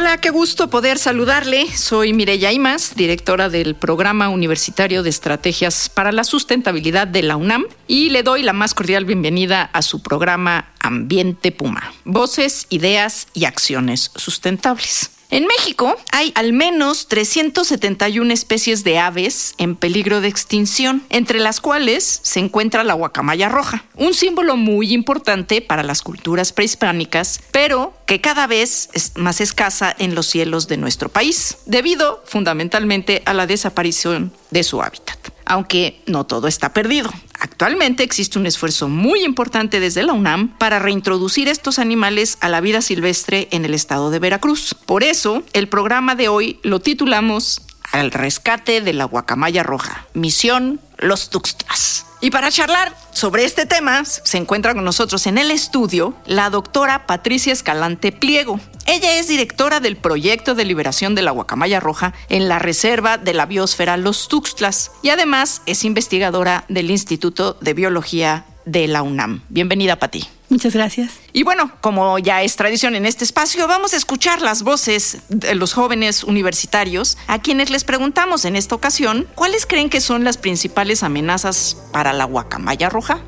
Hola, qué gusto poder saludarle. Soy Mireya Imas, directora del Programa Universitario de Estrategias para la Sustentabilidad de la UNAM, y le doy la más cordial bienvenida a su programa Ambiente Puma. Voces, ideas y acciones sustentables. En México hay al menos 371 especies de aves en peligro de extinción, entre las cuales se encuentra la guacamaya roja, un símbolo muy importante para las culturas prehispánicas, pero que cada vez es más escasa en los cielos de nuestro país, debido fundamentalmente a la desaparición de su hábitat. Aunque no todo está perdido. Actualmente existe un esfuerzo muy importante desde la UNAM para reintroducir estos animales a la vida silvestre en el estado de Veracruz. Por eso, el programa de hoy lo titulamos Al rescate de la guacamaya roja. Misión Los Tuxtlas. Y para charlar sobre este tema, se encuentra con nosotros en el estudio la doctora Patricia Escalante Pliego. Ella es directora del proyecto de liberación de la guacamaya roja en la reserva de la biosfera Los Tuxtlas y además es investigadora del Instituto de Biología de la UNAM. Bienvenida, Pati. Muchas gracias. Y bueno, como ya es tradición en este espacio, vamos a escuchar las voces de los jóvenes universitarios a quienes les preguntamos en esta ocasión cuáles creen que son las principales amenazas para la guacamaya roja.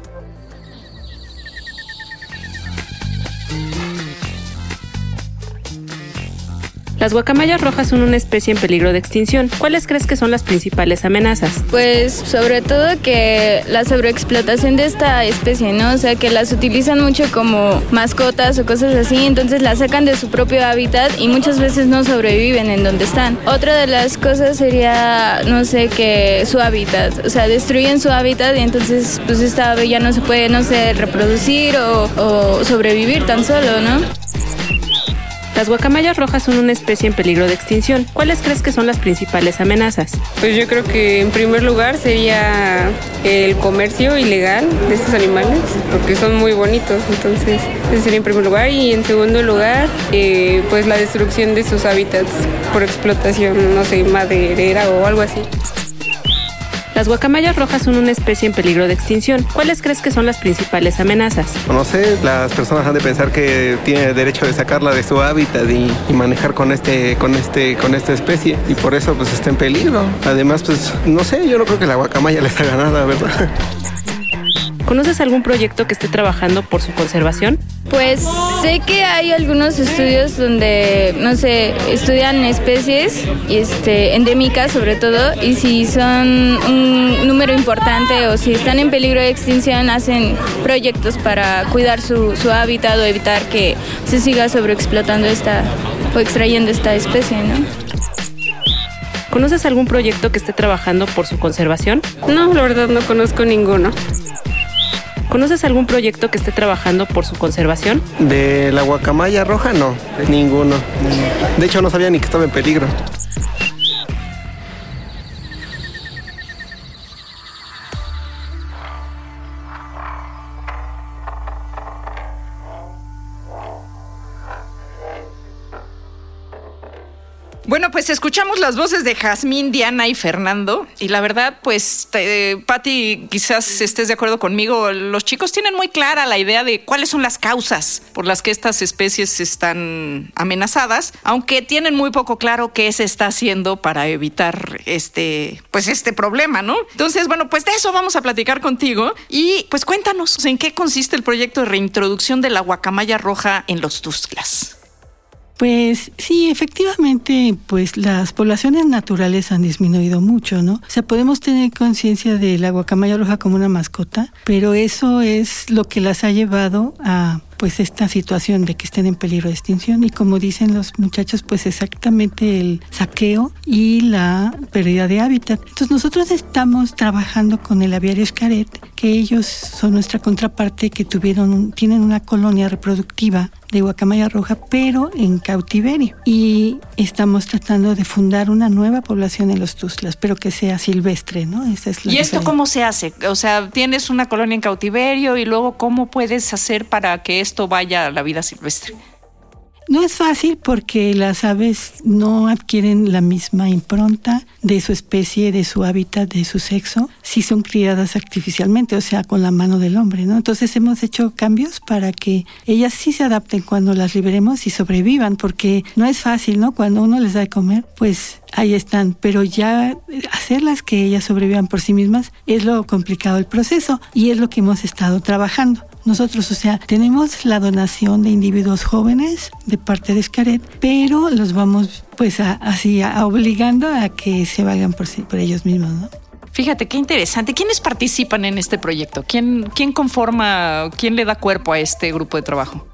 Las guacamayas rojas son una especie en peligro de extinción. ¿Cuáles crees que son las principales amenazas? Pues sobre todo que la sobreexplotación de esta especie, ¿no? O sea, que las utilizan mucho como mascotas o cosas así, entonces las sacan de su propio hábitat y muchas veces no sobreviven en donde están. Otra de las cosas sería, no sé, que su hábitat, o sea, destruyen su hábitat y entonces pues esta ave ya no se puede, no sé, reproducir o, sobrevivir tan solo, ¿no? Las guacamayas rojas son una especie en peligro de extinción. ¿Cuáles crees que son las principales amenazas? Pues yo creo que en primer lugar sería el comercio ilegal de estos animales, porque son muy bonitos, entonces ese sería en primer lugar. Y en segundo lugar, eh, pues la destrucción de sus hábitats por explotación, no sé, maderera o algo así. Las guacamayas rojas son una especie en peligro de extinción. ¿Cuáles crees que son las principales amenazas? No sé, las personas han de pensar que tiene derecho de sacarla de su hábitat y, manejar con este, con este, con esta especie y por eso pues está en peligro. Además, pues no sé, yo no creo que la guacamaya les haga nada, ¿verdad? ¿Conoces algún proyecto que esté trabajando por su conservación? Pues sé que hay algunos estudios donde, no sé, estudian especies este, endémicas sobre todo y si son un número importante o si están en peligro de extinción hacen proyectos para cuidar su, su hábitat o evitar que se siga sobreexplotando esta o extrayendo esta especie, ¿no? ¿Conoces algún proyecto que esté trabajando por su conservación? No, la verdad no conozco ninguno. ¿Conoces algún proyecto que esté trabajando por su conservación? De la guacamaya roja, no, ninguno. De hecho, no sabía ni que estaba en peligro. Pues escuchamos las voces de Jazmín, Diana y Fernando. Y la verdad, pues, eh, Patti, quizás estés de acuerdo conmigo. Los chicos tienen muy clara la idea de cuáles son las causas por las que estas especies están amenazadas, aunque tienen muy poco claro qué se está haciendo para evitar este, pues, este problema, ¿no? Entonces, bueno, pues de eso vamos a platicar contigo. Y pues cuéntanos en qué consiste el proyecto de reintroducción de la guacamaya roja en los Tuxtlas. Pues sí, efectivamente, pues las poblaciones naturales han disminuido mucho, ¿no? O sea, podemos tener conciencia de la guacamaya roja como una mascota, pero eso es lo que las ha llevado a pues esta situación de que estén en peligro de extinción y como dicen los muchachos pues exactamente el saqueo y la pérdida de hábitat. Entonces nosotros estamos trabajando con el aviario Escaret, que ellos son nuestra contraparte que tuvieron tienen una colonia reproductiva de guacamaya roja, pero en cautiverio. Y estamos tratando de fundar una nueva población en los Tuzlas, pero que sea silvestre, ¿no? Esa es ¿Y esto cómo se hace? O sea, tienes una colonia en cautiverio y luego cómo puedes hacer para que esto vaya a la vida silvestre. No es fácil porque las aves no adquieren la misma impronta de su especie, de su hábitat, de su sexo, si son criadas artificialmente, o sea, con la mano del hombre, ¿no? Entonces hemos hecho cambios para que ellas sí se adapten cuando las liberemos y sobrevivan, porque no es fácil, ¿no? Cuando uno les da de comer, pues ahí están, pero ya hacerlas que ellas sobrevivan por sí mismas es lo complicado del proceso y es lo que hemos estado trabajando. Nosotros, o sea, tenemos la donación de individuos jóvenes de parte de Scaret, pero los vamos pues así obligando a que se valgan por, por ellos mismos, ¿no? Fíjate, qué interesante. ¿Quiénes participan en este proyecto? ¿Quién, ¿Quién conforma, quién le da cuerpo a este grupo de trabajo?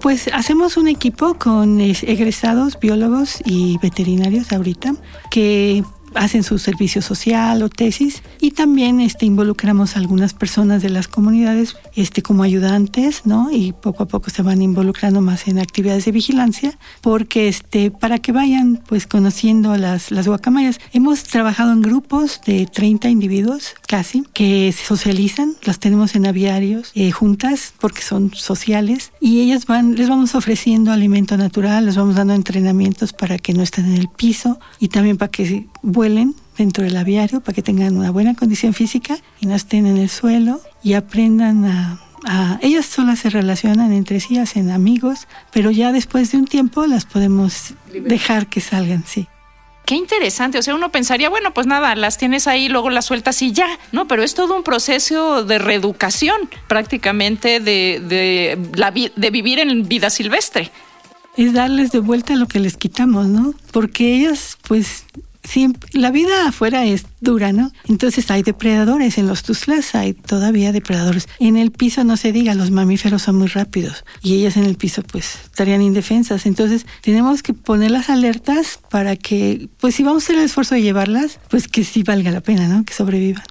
Pues hacemos un equipo con egresados, biólogos y veterinarios ahorita que hacen su servicio social o tesis y también este, involucramos a algunas personas de las comunidades este, como ayudantes, ¿no? Y poco a poco se van involucrando más en actividades de vigilancia porque este, para que vayan pues conociendo las, las guacamayas. Hemos trabajado en grupos de 30 individuos casi que se socializan, las tenemos en aviarios eh, juntas porque son sociales y ellas van, les vamos ofreciendo alimento natural, les vamos dando entrenamientos para que no estén en el piso y también para que vuelen dentro del aviario para que tengan una buena condición física y no estén en el suelo y aprendan a, ellas solas se relacionan entre sí, hacen amigos, pero ya después de un tiempo las podemos dejar que salgan, sí. Qué interesante, o sea, uno pensaría, bueno, pues nada, las tienes ahí, luego las sueltas y ya, ¿no? Pero es todo un proceso de reeducación, prácticamente de, de, la, de vivir en vida silvestre. Es darles de vuelta lo que les quitamos, ¿no? Porque ellas, pues, la vida afuera es dura, ¿no? Entonces hay depredadores, en los tuslas hay todavía depredadores. En el piso no se diga, los mamíferos son muy rápidos y ellas en el piso pues estarían indefensas. Entonces tenemos que poner las alertas para que, pues si vamos a hacer el esfuerzo de llevarlas, pues que sí valga la pena, ¿no? Que sobrevivan.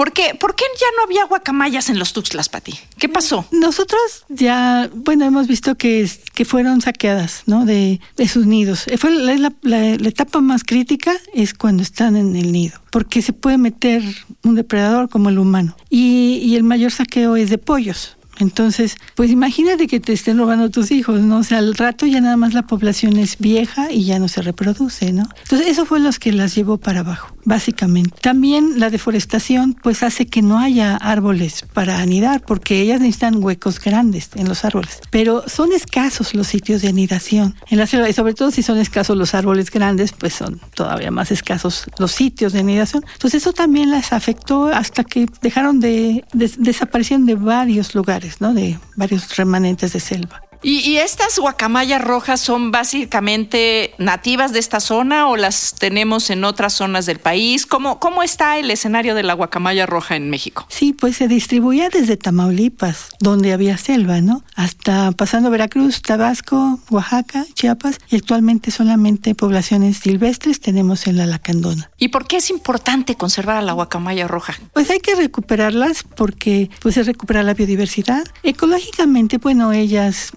¿Por qué, ¿Por qué ya no había guacamayas en los Tuxtlas, Pati? ¿Qué pasó? Nosotros ya, bueno, hemos visto que, que fueron saqueadas, ¿no? De, de sus nidos. Fue la, la, etapa más crítica es cuando están en el nido, porque se puede meter un depredador como el humano. Y, y el mayor saqueo es de pollos. Entonces, pues imagínate que te estén robando tus hijos, ¿no? O sea, al rato ya nada más la población es vieja y ya no se reproduce, ¿no? Entonces, eso fue lo que las llevó para abajo, básicamente. También la deforestación, pues hace que no haya árboles para anidar, porque ellas necesitan huecos grandes en los árboles. Pero son escasos los sitios de anidación en la selva, y sobre todo si son escasos los árboles grandes, pues son todavía más escasos los sitios de anidación. Entonces, eso también las afectó hasta que dejaron de, de desaparecieron de varios lugares. De varios remanentes de selva. ¿Y, estas guacamayas rojas son básicamente nativas de esta zona o las tenemos en otras zonas del país? ¿Cómo, ¿Cómo está el escenario de la guacamaya roja en México? Sí, pues se distribuía desde Tamaulipas, donde había selva, ¿no? Hasta pasando Veracruz, Tabasco, Oaxaca, Chiapas y actualmente solamente poblaciones silvestres tenemos en la Lacandona. ¿Y por qué es importante conservar a la guacamaya roja? Pues hay que recuperarlas porque pues se recupera la biodiversidad. Ecológicamente, bueno, ellas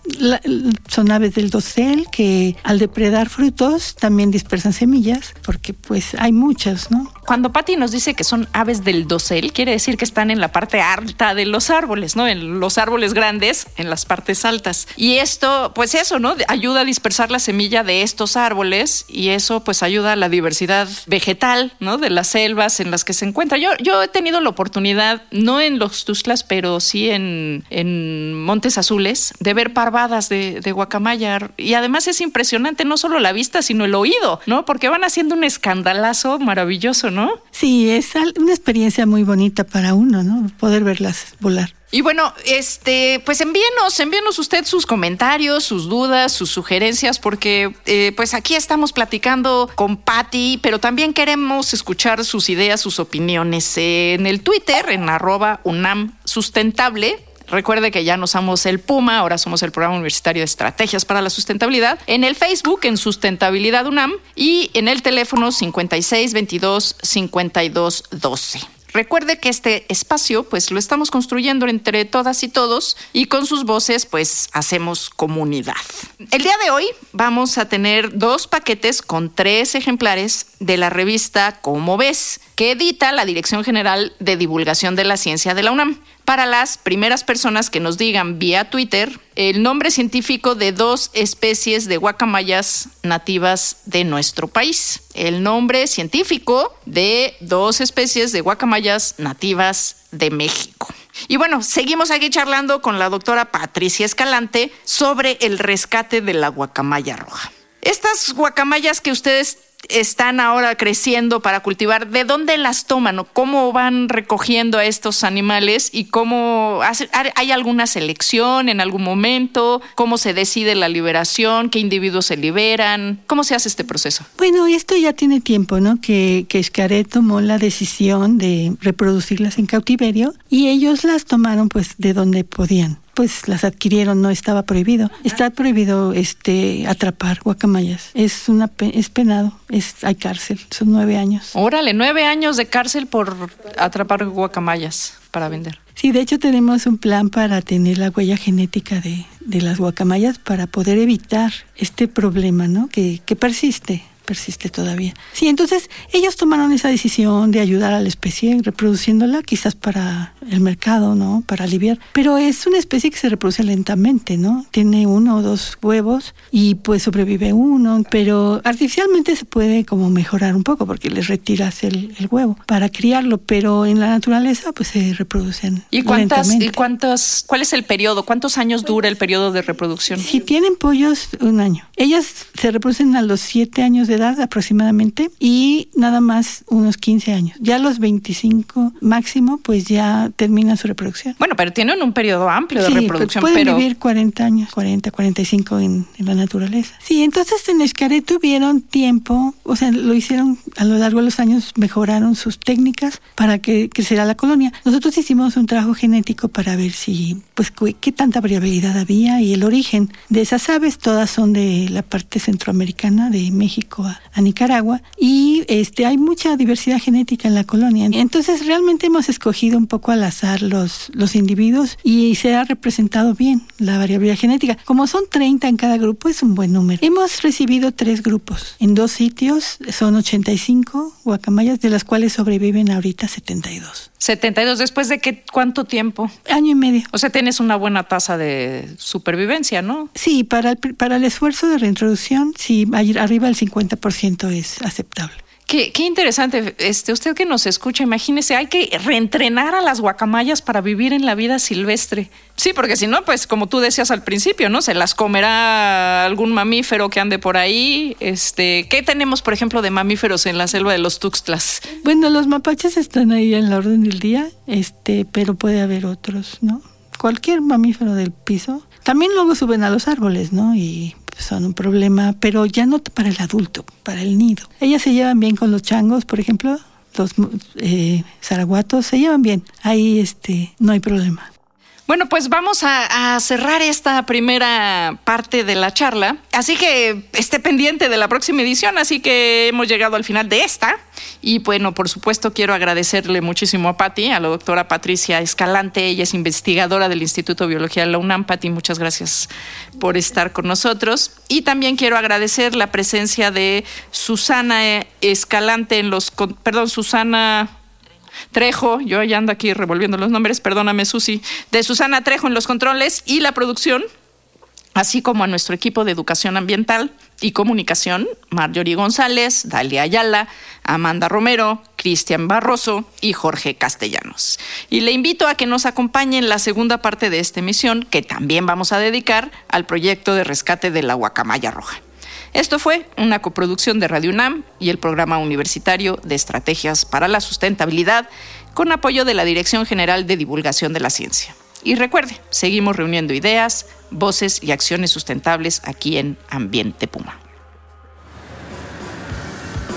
son aves del dosel que al depredar frutos también dispersan semillas, porque pues hay muchas, ¿no? Cuando Patti nos dice que son aves del dosel, quiere decir que están en la parte alta de los árboles, ¿no? En los árboles grandes, en las partes altas. Y esto, pues eso, ¿no? Ayuda a dispersar la semilla de estos árboles y eso pues ayuda a la diversidad vegetal, ¿no? De las selvas en las que se encuentra. Yo, yo he tenido la oportunidad, no en los Tuzlas, pero sí en, en Montes Azules, de ver parvadas de, de guacamaya. Y además es impresionante no solo la vista, sino el oído, ¿no? Porque van haciendo un escandalazo maravilloso, ¿no? Sí, es una experiencia muy bonita para uno, ¿no? Poder verlas volar. Y bueno, este, pues envíenos, envíenos usted sus comentarios, sus dudas, sus sugerencias, porque eh, pues aquí estamos platicando con Patti, pero también queremos escuchar sus ideas, sus opiniones en el Twitter, en arroba UNAM Sustentable Recuerde que ya no somos el Puma, ahora somos el Programa Universitario de Estrategias para la Sustentabilidad. En el Facebook, en Sustentabilidad UNAM, y en el teléfono 56 22 52 12. Recuerde que este espacio pues lo estamos construyendo entre todas y todos y con sus voces pues hacemos comunidad. El día de hoy vamos a tener dos paquetes con tres ejemplares de la revista Como ves, que edita la Dirección General de Divulgación de la Ciencia de la UNAM para las primeras personas que nos digan vía Twitter el nombre científico de dos especies de guacamayas nativas de nuestro país. El nombre científico de dos especies de guacamayas nativas de México. Y bueno, seguimos aquí charlando con la doctora Patricia Escalante sobre el rescate de la guacamaya roja. Estas guacamayas que ustedes están ahora creciendo para cultivar, ¿de dónde las toman cómo van recogiendo a estos animales y cómo hay alguna selección en algún momento? ¿Cómo se decide la liberación? ¿Qué individuos se liberan? ¿Cómo se hace este proceso? Bueno, esto ya tiene tiempo, ¿no? Que, que tomó la decisión de reproducirlas en cautiverio y ellos las tomaron pues de donde podían pues las adquirieron, no estaba prohibido. Está prohibido este atrapar guacamayas. Es una es penado, es hay cárcel, son nueve años. Órale, nueve años de cárcel por atrapar guacamayas para vender. Sí, de hecho tenemos un plan para tener la huella genética de, de las guacamayas para poder evitar este problema, ¿no? Que, que persiste persiste todavía. Sí, entonces ellos tomaron esa decisión de ayudar a la especie reproduciéndola, quizás para el mercado, ¿no? Para aliviar. Pero es una especie que se reproduce lentamente, ¿no? Tiene uno o dos huevos y pues sobrevive uno, pero artificialmente se puede como mejorar un poco porque les retiras el, huevo para criarlo, pero en la naturaleza pues se reproducen. ¿Y cuántas, ¿y cuántos, cuál es el periodo? ¿Cuántos años dura el periodo de reproducción? Si tienen pollos, un año. Ellas se reproducen a los siete años de edad aproximadamente y nada más unos 15 años. Ya a los 25 máximo, pues ya termina su reproducción. Bueno, pero tienen un periodo amplio de pues, reproducción. Pueden vivir 40 años, 40, 45 en, en la naturaleza. Sí, entonces en Escaret tuvieron tiempo, o sea, lo hicieron a lo largo de los años, mejoraron sus técnicas para que creciera la colonia. Nosotros hicimos un trabajo genético para ver si, pues, qué tanta variabilidad había y el origen de esas aves. Todas son de la parte centroamericana, de México a, Nicaragua y este hay mucha diversidad genética en la colonia. Entonces realmente hemos escogido un poco al azar los, los individuos y se ha representado bien la variabilidad genética. Como son 30 en cada grupo, es un buen número. Hemos recibido tres grupos. En dos sitios son 85 guacamayas, de las cuales sobreviven ahorita 72. 72, ¿después de qué, cuánto tiempo? Año y medio. O sea, tienes una buena tasa de supervivencia, ¿no? Sí, para el, para el esfuerzo de reintroducción, sí, arriba del 50% es aceptable. Qué, qué, interesante. Este, usted que nos escucha, imagínese, hay que reentrenar a las guacamayas para vivir en la vida silvestre. Sí, porque si no, pues como tú decías al principio, ¿no? Se las comerá algún mamífero que ande por ahí. Este, ¿qué tenemos, por ejemplo, de mamíferos en la selva de los Tuxtlas? Bueno, los mapaches están ahí en la orden del día, este, pero puede haber otros, ¿no? Cualquier mamífero del piso. También luego suben a los árboles, ¿no? Y son un problema, pero ya no para el adulto, para el nido. Ellas se llevan bien con los changos, por ejemplo, los eh, zaraguatos se llevan bien. Ahí este, no hay problema. Bueno, pues vamos a, cerrar esta primera parte de la charla. Así que esté pendiente de la próxima edición. Así que hemos llegado al final de esta. Y bueno, por supuesto, quiero agradecerle muchísimo a Patti, a la doctora Patricia Escalante. Ella es investigadora del Instituto de Biología de la UNAM. Patti, muchas gracias por estar con nosotros. Y también quiero agradecer la presencia de Susana Escalante en los. Perdón, Susana. Trejo, yo ya ando aquí revolviendo los nombres, perdóname Susi, de Susana Trejo en los controles y la producción, así como a nuestro equipo de educación ambiental y comunicación, Marjorie González, Dalia Ayala, Amanda Romero, Cristian Barroso y Jorge Castellanos. Y le invito a que nos acompañe en la segunda parte de esta emisión, que también vamos a dedicar al proyecto de rescate de la guacamaya roja. Esto fue una coproducción de Radio UNAM y el Programa Universitario de Estrategias para la Sustentabilidad con apoyo de la Dirección General de Divulgación de la Ciencia. Y recuerde, seguimos reuniendo ideas, voces y acciones sustentables aquí en Ambiente Puma.